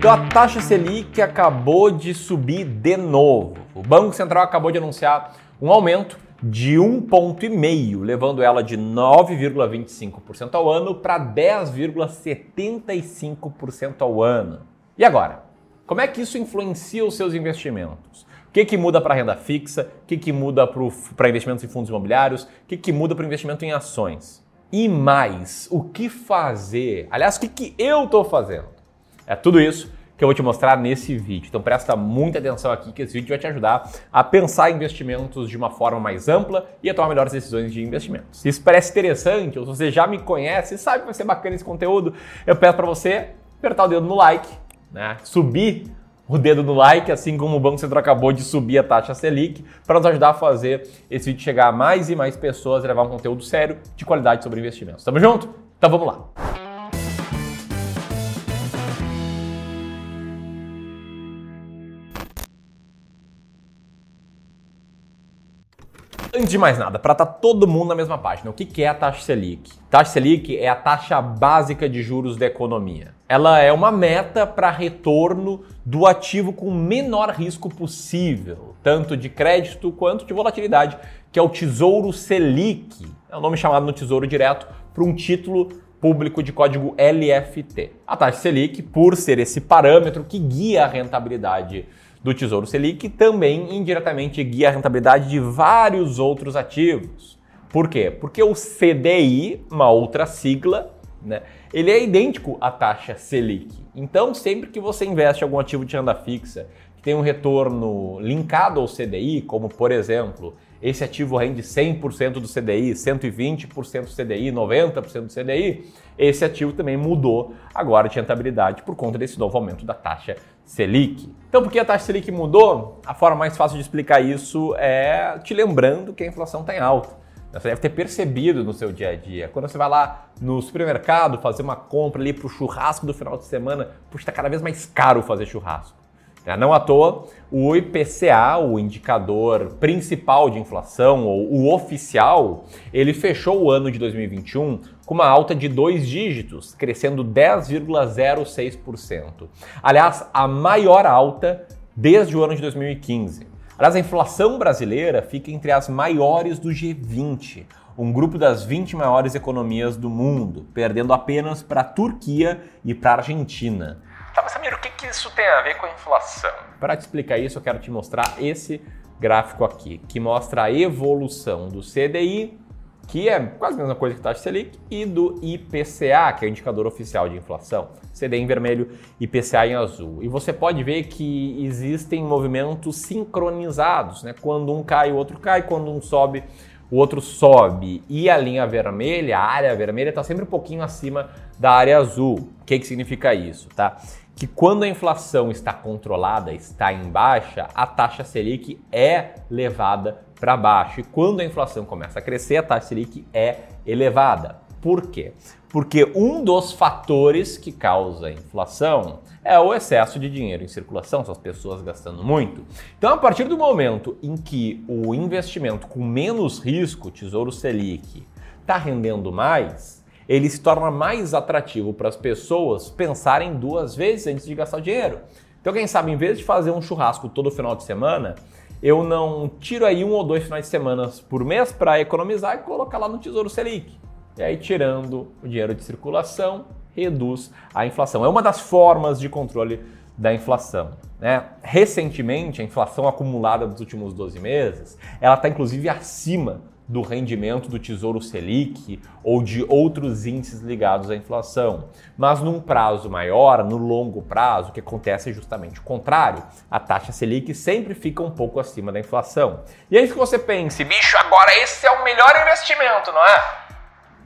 Então a taxa Selic acabou de subir de novo. O Banco Central acabou de anunciar um aumento de um ponto e meio, levando ela de 9,25% ao ano para 10,75% ao ano. E agora? Como é que isso influencia os seus investimentos? O que, que muda para renda fixa? O que, que muda para investimentos em fundos imobiliários? O que, que muda para investimento em ações? E mais, o que fazer? Aliás, o que, que eu estou fazendo? É tudo isso que eu vou te mostrar nesse vídeo. Então presta muita atenção aqui que esse vídeo vai te ajudar a pensar investimentos de uma forma mais ampla e a tomar melhores decisões de investimentos. Isso parece interessante ou se você já me conhece e sabe que vai ser bacana esse conteúdo, eu peço para você apertar o dedo no like, né? subir o dedo no like, assim como o Banco Central acabou de subir a taxa Selic, para nos ajudar a fazer esse vídeo chegar a mais e mais pessoas e levar um conteúdo sério de qualidade sobre investimentos. Tamo junto? Então vamos lá. Antes de mais nada, para estar tá todo mundo na mesma página, o que é a taxa Selic? Taxa Selic é a taxa básica de juros da economia. Ela é uma meta para retorno do ativo com menor risco possível, tanto de crédito quanto de volatilidade, que é o Tesouro Selic. É o nome chamado no Tesouro Direto para um título público de código LFT. A taxa Selic, por ser esse parâmetro que guia a rentabilidade do Tesouro Selic também indiretamente guia a rentabilidade de vários outros ativos. Por quê? Porque o CDI, uma outra sigla, né, ele é idêntico à taxa Selic. Então, sempre que você investe algum ativo de renda fixa que tem um retorno linkado ao CDI, como por exemplo, esse ativo rende 100% do CDI, 120% do CDI, 90% do CDI, esse ativo também mudou agora de rentabilidade por conta desse novo aumento da taxa Selic. Então, por que a taxa Selic mudou? A forma mais fácil de explicar isso é te lembrando que a inflação está em alta. Você deve ter percebido no seu dia a dia. Quando você vai lá no supermercado fazer uma compra ali para o churrasco do final de semana, puxa, está cada vez mais caro fazer churrasco. É, não à toa, o IPCA, o indicador principal de inflação, ou o oficial, ele fechou o ano de 2021 com uma alta de dois dígitos, crescendo 10,06%. Aliás, a maior alta desde o ano de 2015. Aliás, a inflação brasileira fica entre as maiores do G20, um grupo das 20 maiores economias do mundo, perdendo apenas para a Turquia e para a Argentina. Tá, mas Samir, o que, que isso tem a ver com a inflação? Para te explicar isso, eu quero te mostrar esse gráfico aqui, que mostra a evolução do CDI, que é quase a mesma coisa que taxa Selic, e do IPCA, que é o indicador oficial de inflação. CDI em vermelho, IPCA em azul. E você pode ver que existem movimentos sincronizados, né? Quando um cai, o outro cai, quando um sobe, o outro sobe. E a linha vermelha, a área vermelha, está sempre um pouquinho acima da área azul. O que, que significa isso, tá? que quando a inflação está controlada, está em baixa, a taxa Selic é levada para baixo. E quando a inflação começa a crescer, a taxa Selic é elevada. Por quê? Porque um dos fatores que causa inflação é o excesso de dinheiro em circulação, são as pessoas gastando muito. Então, a partir do momento em que o investimento com menos risco, Tesouro Selic, está rendendo mais, ele se torna mais atrativo para as pessoas pensarem duas vezes antes de gastar o dinheiro. Então, quem sabe, em vez de fazer um churrasco todo final de semana, eu não tiro aí um ou dois finais de semana por mês para economizar e colocar lá no Tesouro Selic. E aí, tirando o dinheiro de circulação, reduz a inflação. É uma das formas de controle da inflação. Né? Recentemente, a inflação acumulada dos últimos 12 meses, ela está inclusive acima do rendimento do Tesouro Selic ou de outros índices ligados à inflação. Mas num prazo maior, no longo prazo, o que acontece é justamente o contrário. A taxa Selic sempre fica um pouco acima da inflação. E é isso que você pense, bicho, agora esse é o melhor investimento, não é?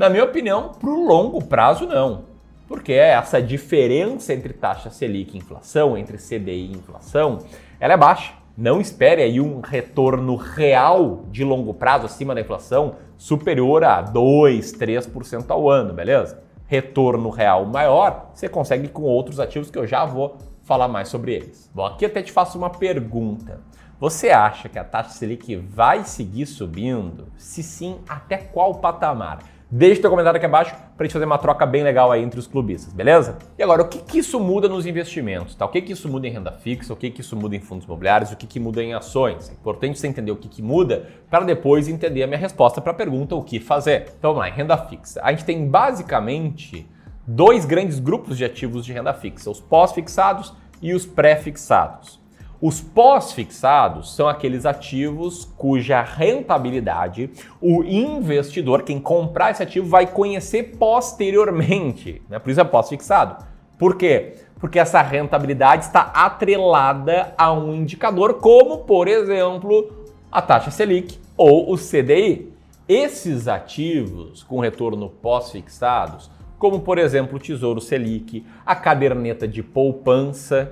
Na minha opinião, para o longo prazo, não. Porque essa diferença entre taxa Selic e inflação, entre CDI e inflação, ela é baixa. Não espere aí um retorno real de longo prazo acima da inflação superior a 2, 3% ao ano, beleza? Retorno real maior você consegue com outros ativos que eu já vou falar mais sobre eles. Bom, aqui até te faço uma pergunta. Você acha que a taxa Selic vai seguir subindo? Se sim, até qual patamar? Deixe teu comentário aqui abaixo para a gente fazer uma troca bem legal aí entre os clubistas, beleza? E agora, o que, que isso muda nos investimentos? Tá? O que, que isso muda em renda fixa? O que, que isso muda em fundos imobiliários? O que, que muda em ações? É importante você entender o que, que muda para depois entender a minha resposta para a pergunta o que fazer. Então vamos lá, em renda fixa. A gente tem basicamente dois grandes grupos de ativos de renda fixa: os pós-fixados e os pré-fixados. Os pós-fixados são aqueles ativos cuja rentabilidade o investidor, quem comprar esse ativo, vai conhecer posteriormente. Né? Por isso é pós-fixado. Por quê? Porque essa rentabilidade está atrelada a um indicador, como, por exemplo, a taxa Selic ou o CDI. Esses ativos com retorno pós-fixados, como por exemplo o Tesouro Selic, a caderneta de poupança,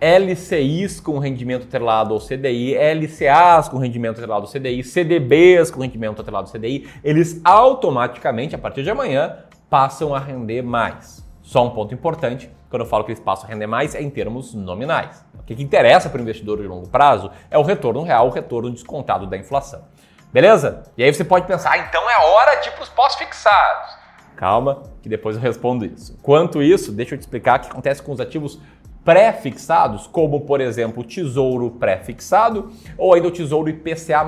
LCIs com rendimento atrelado ao CDI, LCAs com rendimento atrelado ao CDI, CDBs com rendimento atrelado ao CDI, eles automaticamente, a partir de amanhã, passam a render mais. Só um ponto importante, quando eu falo que eles passam a render mais, é em termos nominais. O que, interessa para o investidor de longo prazo é o retorno real, o retorno descontado da inflação. Beleza? E aí você pode pensar, ah, então é hora de ir para os pós-fixados. Calma, que depois eu respondo isso. Quanto isso, deixa eu te explicar o que acontece com os ativos pré-fixados, como por exemplo o Tesouro pré-fixado ou ainda o Tesouro IPCA+,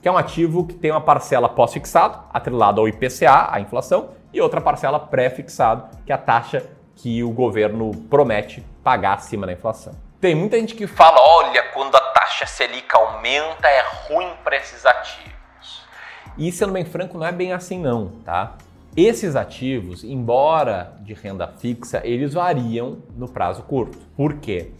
que é um ativo que tem uma parcela pós-fixado, atrelada ao IPCA, a inflação, e outra parcela pré-fixado, que é a taxa que o governo promete pagar acima da inflação. Tem muita gente que fala, olha, quando a taxa Selic aumenta é ruim para esses ativos. E sendo bem franco, não é bem assim não, tá? Esses ativos, embora de renda fixa, eles variam no prazo curto. Por quê?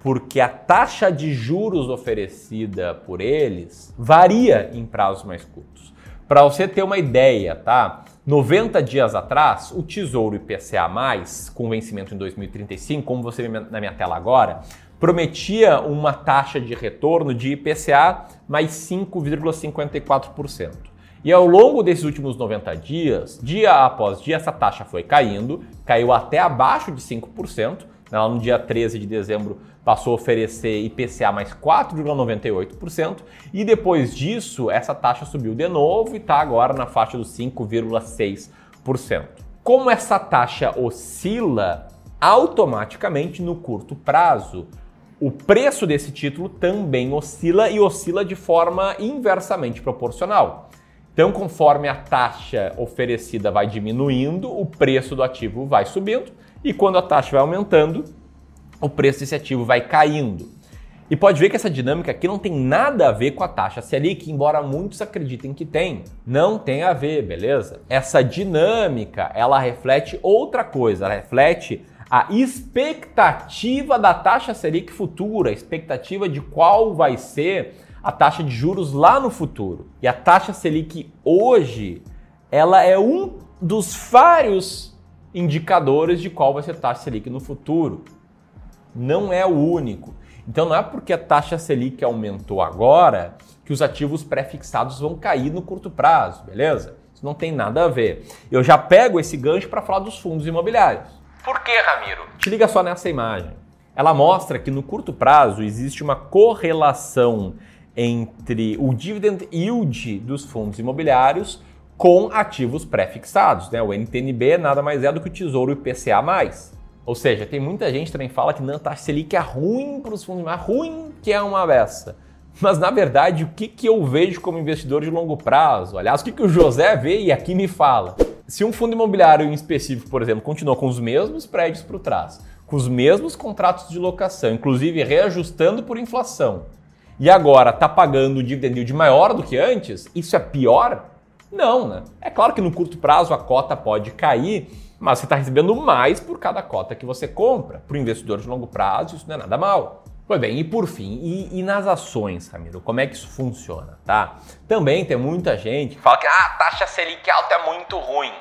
Porque a taxa de juros oferecida por eles varia em prazos mais curtos. Para você ter uma ideia, tá? 90 dias atrás, o Tesouro IPCA+, com vencimento em 2035, como você vê na minha tela agora, prometia uma taxa de retorno de IPCA mais 5,54%. E ao longo desses últimos 90 dias, dia após dia, essa taxa foi caindo, caiu até abaixo de 5%. Ela no dia 13 de dezembro passou a oferecer IPCA mais 4,98%, e depois disso essa taxa subiu de novo e está agora na faixa dos 5,6%. Como essa taxa oscila automaticamente no curto prazo, o preço desse título também oscila e oscila de forma inversamente proporcional. Então, conforme a taxa oferecida vai diminuindo, o preço do ativo vai subindo, e quando a taxa vai aumentando, o preço desse ativo vai caindo. E pode ver que essa dinâmica aqui não tem nada a ver com a taxa Selic, embora muitos acreditem que tem. Não tem a ver, beleza? Essa dinâmica, ela reflete outra coisa, ela reflete a expectativa da taxa Selic futura, a expectativa de qual vai ser a taxa de juros lá no futuro. E a taxa Selic hoje, ela é um dos vários indicadores de qual vai ser a taxa Selic no futuro. Não é o único. Então não é porque a taxa Selic aumentou agora que os ativos pré-fixados vão cair no curto prazo, beleza? Isso não tem nada a ver. Eu já pego esse gancho para falar dos fundos imobiliários. Por que, Ramiro? Te liga só nessa imagem. Ela mostra que no curto prazo existe uma correlação entre o dividend yield dos fundos imobiliários com ativos pré-fixados. Né? O NTNB nada mais é do que o Tesouro IPCA+. Ou seja, tem muita gente também que fala que não, taxa Selic é ruim para os fundos, mas ruim que é uma beça. Mas na verdade, o que, que eu vejo como investidor de longo prazo? Aliás, o que, que o José vê e aqui me fala? Se um fundo imobiliário em específico, por exemplo, continua com os mesmos prédios para trás, com os mesmos contratos de locação, inclusive reajustando por inflação, e agora está pagando um dividend yield maior do que antes, isso é pior? Não, né? É claro que no curto prazo a cota pode cair, mas você está recebendo mais por cada cota que você compra. Para o investidor de longo prazo, isso não é nada mal. Pois bem, e por fim, e, e, nas ações, Ramiro, como é que isso funciona, tá? Também tem muita gente que fala que ah, a taxa Selic alta é muito ruim.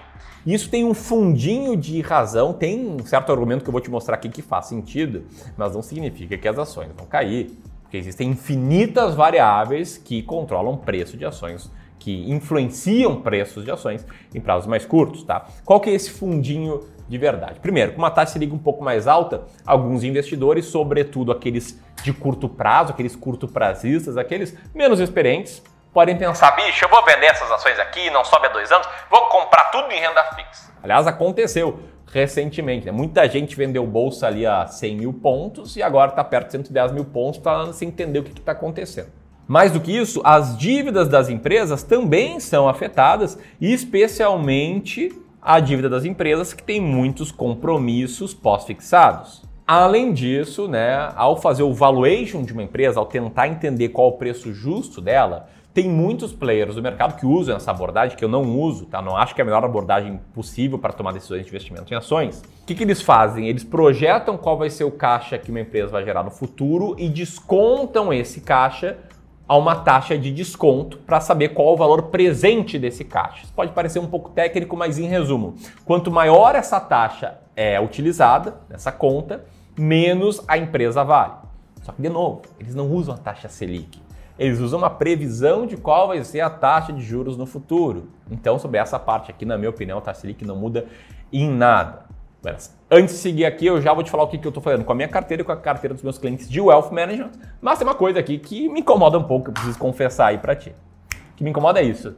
Isso tem um fundinho de razão, tem um certo argumento que eu vou te mostrar aqui que faz sentido, mas não significa que as ações vão cair. Porque existem infinitas variáveis que controlam preço de ações, que influenciam preços de ações em prazos mais curtos, tá? Qual que é esse fundinho de verdade? Primeiro, com uma taxa Selic um pouco mais alta, alguns investidores, sobretudo aqueles de curto prazo, aqueles curto prazistas, aqueles menos experientes, podem pensar, bicho, eu vou vender essas ações aqui, não sobe há dois anos, vou comprar tudo em renda fixa. Aliás, aconteceu recentemente. Né? Muita gente vendeu bolsa ali a 100 mil pontos e agora está perto de 110 mil pontos, está sem entender o que está acontecendo. Mais do que isso, as dívidas das empresas também são afetadas, especialmente a dívida das empresas que tem muitos compromissos pós-fixados. Além disso, né, ao fazer o valuation de uma empresa, ao tentar entender qual o preço justo dela, tem muitos players do mercado que usam essa abordagem, que eu não uso, tá? Não acho que é a melhor abordagem possível para tomar decisões de investimento em ações. O que, que eles fazem? Eles projetam qual vai ser o caixa que uma empresa vai gerar no futuro e descontam esse caixa a uma taxa de desconto para saber qual o valor presente desse caixa. Isso pode parecer um pouco técnico, mas em resumo, quanto maior essa taxa é utilizada nessa conta, menos a empresa vale. Só que, de novo, eles não usam a taxa Selic. Eles usam uma previsão de qual vai ser a taxa de juros no futuro. Então, sobre essa parte aqui, na minha opinião, a taxa Selic não muda em nada. Mas, antes de seguir aqui, eu já vou te falar o que, que eu estou fazendo com a minha carteira e com a carteira dos meus clientes de Wealth Management. Mas tem uma coisa aqui que me incomoda um pouco, eu preciso confessar aí para ti. O que me incomoda é isso.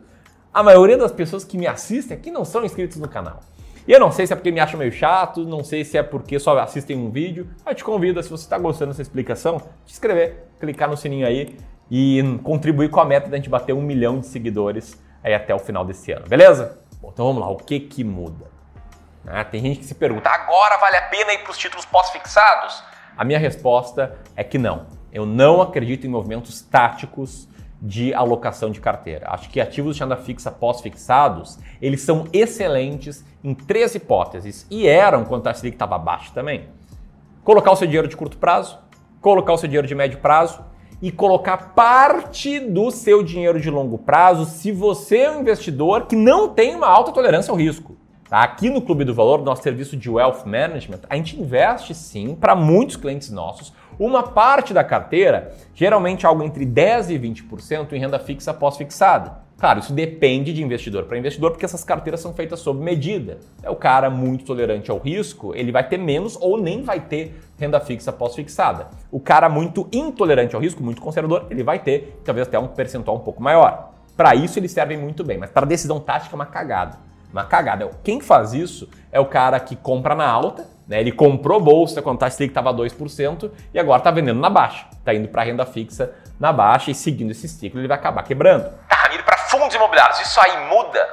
A maioria das pessoas que me assistem aqui não são inscritos no canal. E eu não sei se é porque me acham meio chato, não sei se é porque só assistem um vídeo. Eu te convido, se você está gostando dessa explicação, te inscrever, clicar no sininho aí e contribuir com a meta da gente bater um milhão de seguidores aí até o final desse ano, beleza? Bom, então vamos lá, o que que muda? Ah, tem gente que se pergunta, agora vale a pena ir para os títulos pós-fixados? A minha resposta é que não. Eu não acredito em movimentos táticos de alocação de carteira. Acho que ativos de renda fixa pós-fixados, eles são excelentes em três hipóteses e eram quando a Selic estava baixa também. Colocar o seu dinheiro de curto prazo, colocar o seu dinheiro de médio prazo e colocar parte do seu dinheiro de longo prazo se você é um investidor que não tem uma alta tolerância ao risco. Tá? Aqui no Clube do Valor, nosso serviço de Wealth Management, a gente investe sim para muitos clientes nossos uma parte da carteira, geralmente algo entre 10% e 20% em renda fixa pós-fixada. Claro, isso depende de investidor para investidor, porque essas carteiras são feitas sob medida. É o cara muito tolerante ao risco, ele vai ter menos ou nem vai ter renda fixa pós-fixada. O cara muito intolerante ao risco, muito conservador, ele vai ter talvez até um percentual um pouco maior. Para isso eles servem muito bem, mas para decisão tática é uma cagada. Uma cagada. Quem faz isso é o cara que compra na alta, né? Ele comprou bolsa quando a taxa Selic estava 2% e agora está vendendo na baixa. Está indo para renda fixa na baixa e seguindo esse ciclo ele vai acabar quebrando. Tá, para fundos imobiliários, isso aí muda?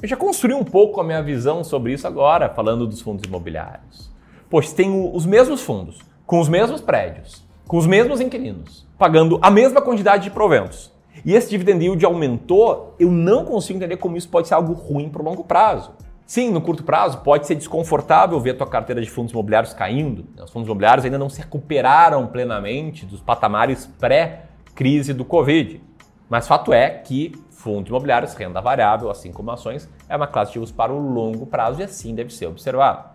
Eu já construí um pouco a minha visão sobre isso agora, falando dos fundos imobiliários. Poxa, tem os mesmos fundos, com os mesmos prédios, com os mesmos inquilinos, pagando a mesma quantidade de proventos. E esse dividend yield aumentou, eu não consigo entender como isso pode ser algo ruim para o longo prazo. Sim, no curto prazo pode ser desconfortável ver a tua carteira de fundos imobiliários caindo. Os fundos imobiliários ainda não se recuperaram plenamente dos patamares pré-crise do Covid. Mas fato é que fundos imobiliários, renda variável, assim como ações, é uma classe de ativos para o longo prazo e assim deve ser observado.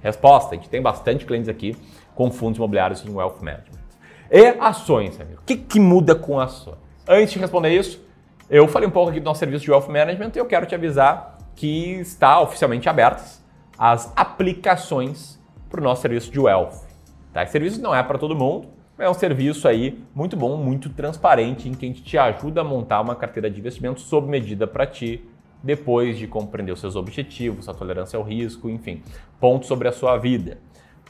Resposta: a gente tem bastante clientes aqui com fundos imobiliários em wealth management. E ações, amigo. O que, que muda com ações? Antes de responder isso, eu falei um pouco aqui do nosso serviço de wealth management e eu quero te avisar que está oficialmente abertas as aplicações para o nosso serviço de wealth. Tá? Esse serviço não é para todo mundo, é um serviço aí muito bom, muito transparente, em que a gente te ajuda a montar uma carteira de investimento sob medida para ti, depois de compreender os seus objetivos, a tolerância ao risco, enfim, pontos sobre a sua vida.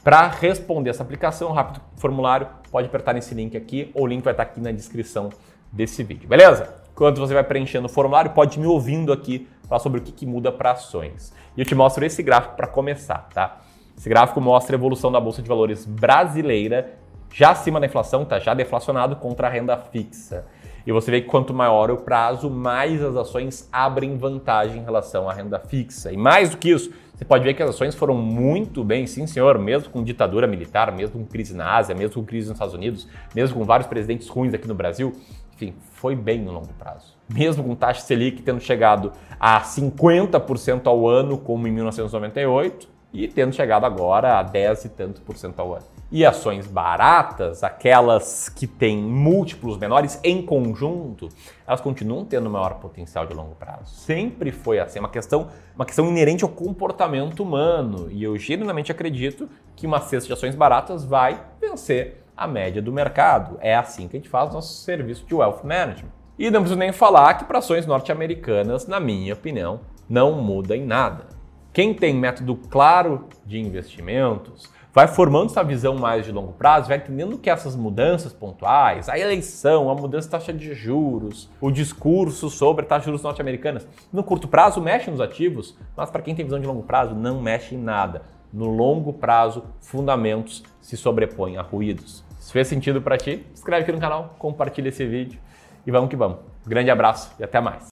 Para responder essa aplicação, rápido formulário, pode apertar nesse link aqui, ou o link vai estar aqui na descrição desse vídeo, beleza? Enquanto você vai preenchendo o formulário, pode me ouvindo aqui falar sobre o que, que muda para ações. E eu te mostro esse gráfico para começar, tá? Esse gráfico mostra a evolução da Bolsa de Valores brasileira, já acima da inflação, tá já deflacionado contra a renda fixa. E você vê que quanto maior o prazo, mais as ações abrem vantagem em relação à renda fixa. E mais do que isso, você pode ver que as ações foram muito bem, sim senhor, mesmo com ditadura militar, mesmo com crise na Ásia, mesmo com crise nos Estados Unidos, mesmo com vários presidentes ruins aqui no Brasil, enfim, foi bem no longo prazo. Mesmo com taxa Selic tendo chegado a 50% ao ano, como em 1998, e tendo chegado agora a 10 e tanto por cento ao ano. E ações baratas, aquelas que têm múltiplos menores em conjunto, elas continuam tendo maior potencial de longo prazo. Sempre foi assim, é uma questão, uma questão inerente ao comportamento humano. E eu genuinamente acredito que uma cesta de ações baratas vai vencer a média do mercado. É assim que a gente faz nosso serviço de wealth management. E não preciso nem falar que para ações norte-americanas, na minha opinião, não muda em nada. Quem tem método claro de investimentos vai formando essa visão mais de longo prazo, vai entendendo que essas mudanças pontuais, a eleição, a mudança de taxa de juros, o discurso sobre a taxa de juros norte-americanas, no curto prazo mexe nos ativos, mas para quem tem visão de longo prazo não mexe em nada. No longo prazo, fundamentos se sobrepõem a ruídos. Se fez sentido para ti, inscreve aqui no canal, compartilha esse vídeo e vamos que vamos. Grande abraço e até mais.